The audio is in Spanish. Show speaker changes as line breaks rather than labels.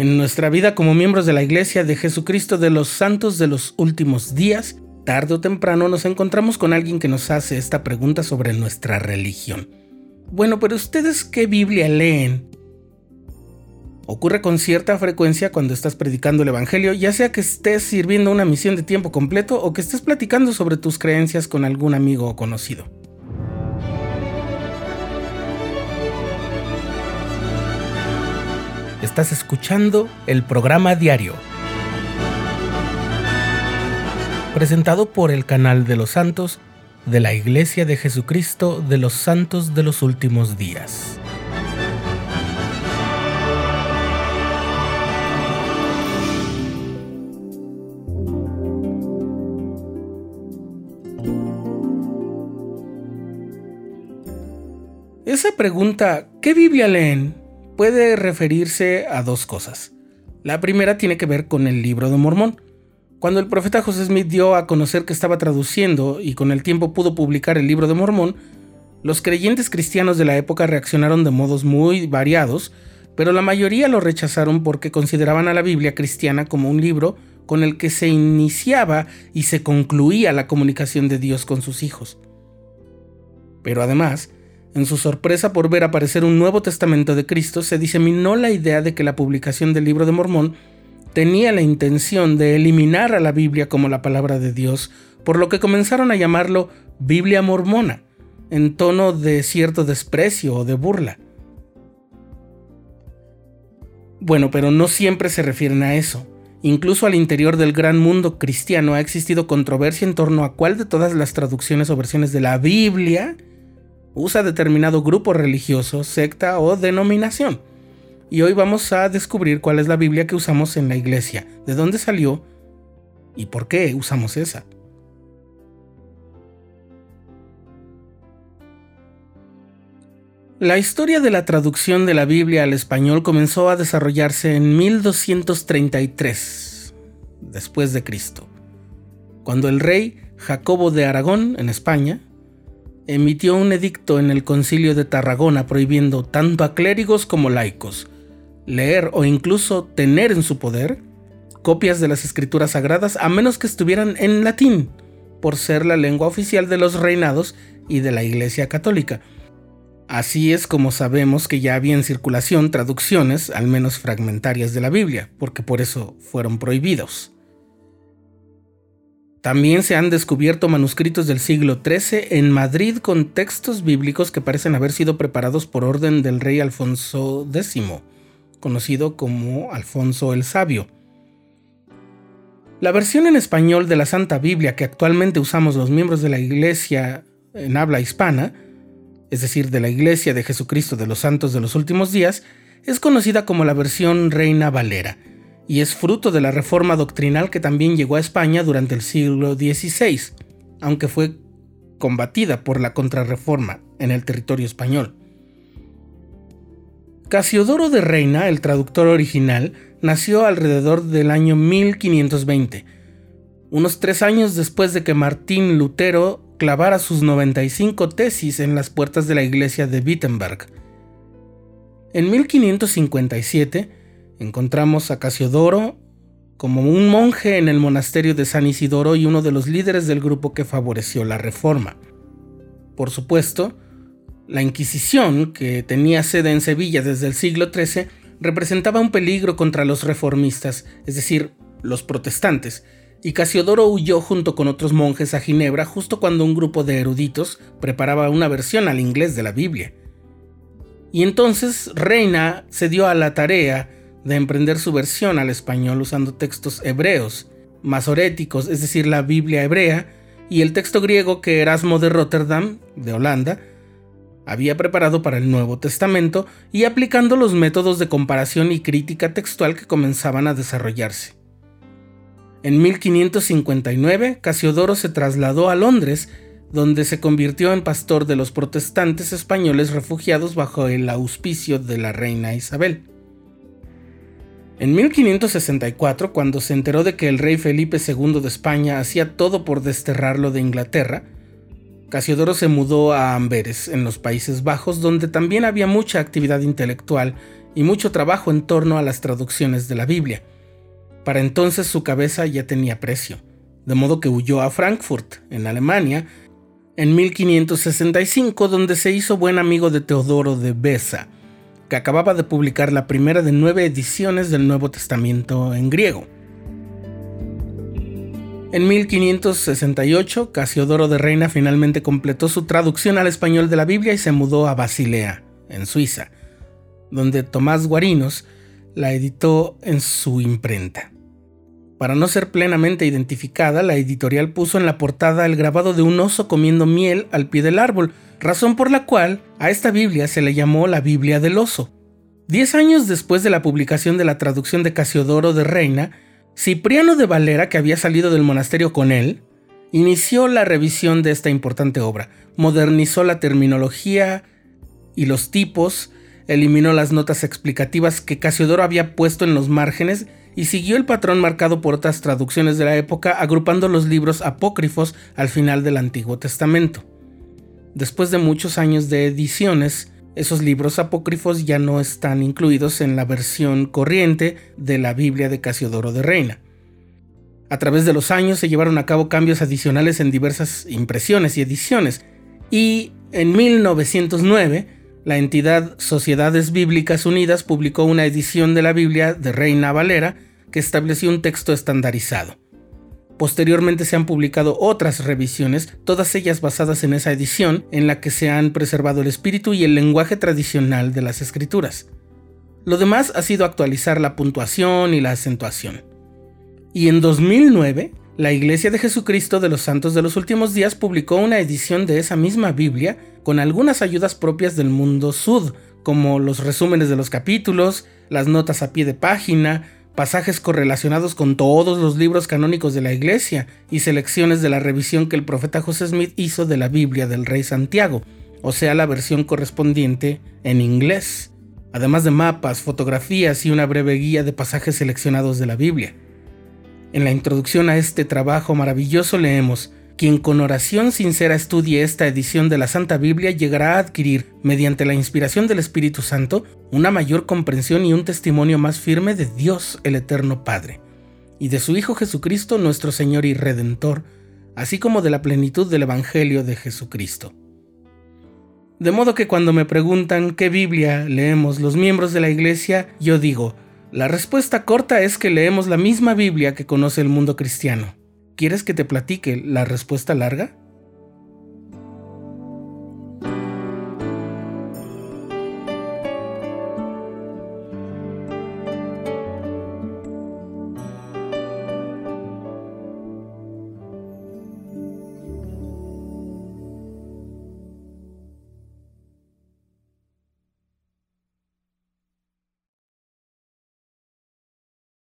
En nuestra vida como miembros de la Iglesia de Jesucristo de los Santos de los Últimos Días, tarde o temprano nos encontramos con alguien que nos hace esta pregunta sobre nuestra religión. Bueno, pero ustedes qué Biblia leen? Ocurre con cierta frecuencia cuando estás predicando el Evangelio, ya sea que estés sirviendo una misión de tiempo completo o que estés platicando sobre tus creencias con algún amigo o conocido. Estás escuchando el programa diario, presentado por el canal de los santos de la Iglesia de Jesucristo de los Santos de los Últimos Días. Esa pregunta, ¿qué Biblia leen? Puede referirse a dos cosas. La primera tiene que ver con el libro de Mormón. Cuando el profeta José Smith dio a conocer que estaba traduciendo y con el tiempo pudo publicar el libro de Mormón, los creyentes cristianos de la época reaccionaron de modos muy variados, pero la mayoría lo rechazaron porque consideraban a la Biblia cristiana como un libro con el que se iniciaba y se concluía la comunicación de Dios con sus hijos. Pero además, en su sorpresa por ver aparecer un Nuevo Testamento de Cristo, se diseminó la idea de que la publicación del libro de Mormón tenía la intención de eliminar a la Biblia como la palabra de Dios, por lo que comenzaron a llamarlo Biblia mormona, en tono de cierto desprecio o de burla. Bueno, pero no siempre se refieren a eso. Incluso al interior del gran mundo cristiano ha existido controversia en torno a cuál de todas las traducciones o versiones de la Biblia usa determinado grupo religioso, secta o denominación. Y hoy vamos a descubrir cuál es la Biblia que usamos en la iglesia, de dónde salió y por qué usamos esa. La historia de la traducción de la Biblia al español comenzó a desarrollarse en 1233 después de Cristo, cuando el rey Jacobo de Aragón en España emitió un edicto en el concilio de Tarragona prohibiendo tanto a clérigos como laicos leer o incluso tener en su poder copias de las escrituras sagradas a menos que estuvieran en latín, por ser la lengua oficial de los reinados y de la Iglesia Católica. Así es como sabemos que ya había en circulación traducciones, al menos fragmentarias, de la Biblia, porque por eso fueron prohibidos. También se han descubierto manuscritos del siglo XIII en Madrid con textos bíblicos que parecen haber sido preparados por orden del rey Alfonso X, conocido como Alfonso el Sabio. La versión en español de la Santa Biblia que actualmente usamos los miembros de la Iglesia en habla hispana, es decir, de la Iglesia de Jesucristo de los Santos de los Últimos Días, es conocida como la versión Reina Valera y es fruto de la reforma doctrinal que también llegó a España durante el siglo XVI, aunque fue combatida por la contrarreforma en el territorio español. Casiodoro de Reina, el traductor original, nació alrededor del año 1520, unos tres años después de que Martín Lutero clavara sus 95 tesis en las puertas de la iglesia de Wittenberg. En 1557, Encontramos a Casiodoro como un monje en el monasterio de San Isidoro y uno de los líderes del grupo que favoreció la reforma. Por supuesto, la Inquisición, que tenía sede en Sevilla desde el siglo XIII, representaba un peligro contra los reformistas, es decir, los protestantes, y Casiodoro huyó junto con otros monjes a Ginebra justo cuando un grupo de eruditos preparaba una versión al inglés de la Biblia. Y entonces Reina se dio a la tarea de emprender su versión al español usando textos hebreos, masoréticos, es decir, la Biblia hebrea, y el texto griego que Erasmo de Rotterdam, de Holanda, había preparado para el Nuevo Testamento y aplicando los métodos de comparación y crítica textual que comenzaban a desarrollarse. En 1559, Casiodoro se trasladó a Londres, donde se convirtió en pastor de los protestantes españoles refugiados bajo el auspicio de la reina Isabel. En 1564, cuando se enteró de que el rey Felipe II de España hacía todo por desterrarlo de Inglaterra, Casiodoro se mudó a Amberes, en los Países Bajos, donde también había mucha actividad intelectual y mucho trabajo en torno a las traducciones de la Biblia. Para entonces su cabeza ya tenía precio, de modo que huyó a Frankfurt, en Alemania, en 1565, donde se hizo buen amigo de Teodoro de Besa, que acababa de publicar la primera de nueve ediciones del Nuevo Testamento en griego. En 1568, Casiodoro de Reina finalmente completó su traducción al español de la Biblia y se mudó a Basilea, en Suiza, donde Tomás Guarinos la editó en su imprenta. Para no ser plenamente identificada, la editorial puso en la portada el grabado de un oso comiendo miel al pie del árbol, razón por la cual a esta Biblia se le llamó la Biblia del oso. Diez años después de la publicación de la traducción de Casiodoro de Reina, Cipriano de Valera, que había salido del monasterio con él, inició la revisión de esta importante obra, modernizó la terminología y los tipos, eliminó las notas explicativas que Casiodoro había puesto en los márgenes y siguió el patrón marcado por otras traducciones de la época, agrupando los libros apócrifos al final del Antiguo Testamento. Después de muchos años de ediciones, esos libros apócrifos ya no están incluidos en la versión corriente de la Biblia de Casiodoro de Reina. A través de los años se llevaron a cabo cambios adicionales en diversas impresiones y ediciones, y en 1909 la entidad Sociedades Bíblicas Unidas publicó una edición de la Biblia de Reina Valera que estableció un texto estandarizado. Posteriormente se han publicado otras revisiones, todas ellas basadas en esa edición, en la que se han preservado el espíritu y el lenguaje tradicional de las escrituras. Lo demás ha sido actualizar la puntuación y la acentuación. Y en 2009, la Iglesia de Jesucristo de los Santos de los Últimos Días publicó una edición de esa misma Biblia con algunas ayudas propias del mundo sud, como los resúmenes de los capítulos, las notas a pie de página, pasajes correlacionados con todos los libros canónicos de la Iglesia y selecciones de la revisión que el profeta José Smith hizo de la Biblia del Rey Santiago, o sea, la versión correspondiente en inglés, además de mapas, fotografías y una breve guía de pasajes seleccionados de la Biblia. En la introducción a este trabajo maravilloso leemos, quien con oración sincera estudie esta edición de la Santa Biblia llegará a adquirir, mediante la inspiración del Espíritu Santo, una mayor comprensión y un testimonio más firme de Dios el Eterno Padre, y de su Hijo Jesucristo nuestro Señor y Redentor, así como de la plenitud del Evangelio de Jesucristo. De modo que cuando me preguntan qué Biblia leemos los miembros de la Iglesia, yo digo, la respuesta corta es que leemos la misma Biblia que conoce el mundo cristiano. ¿Quieres que te platique la respuesta larga?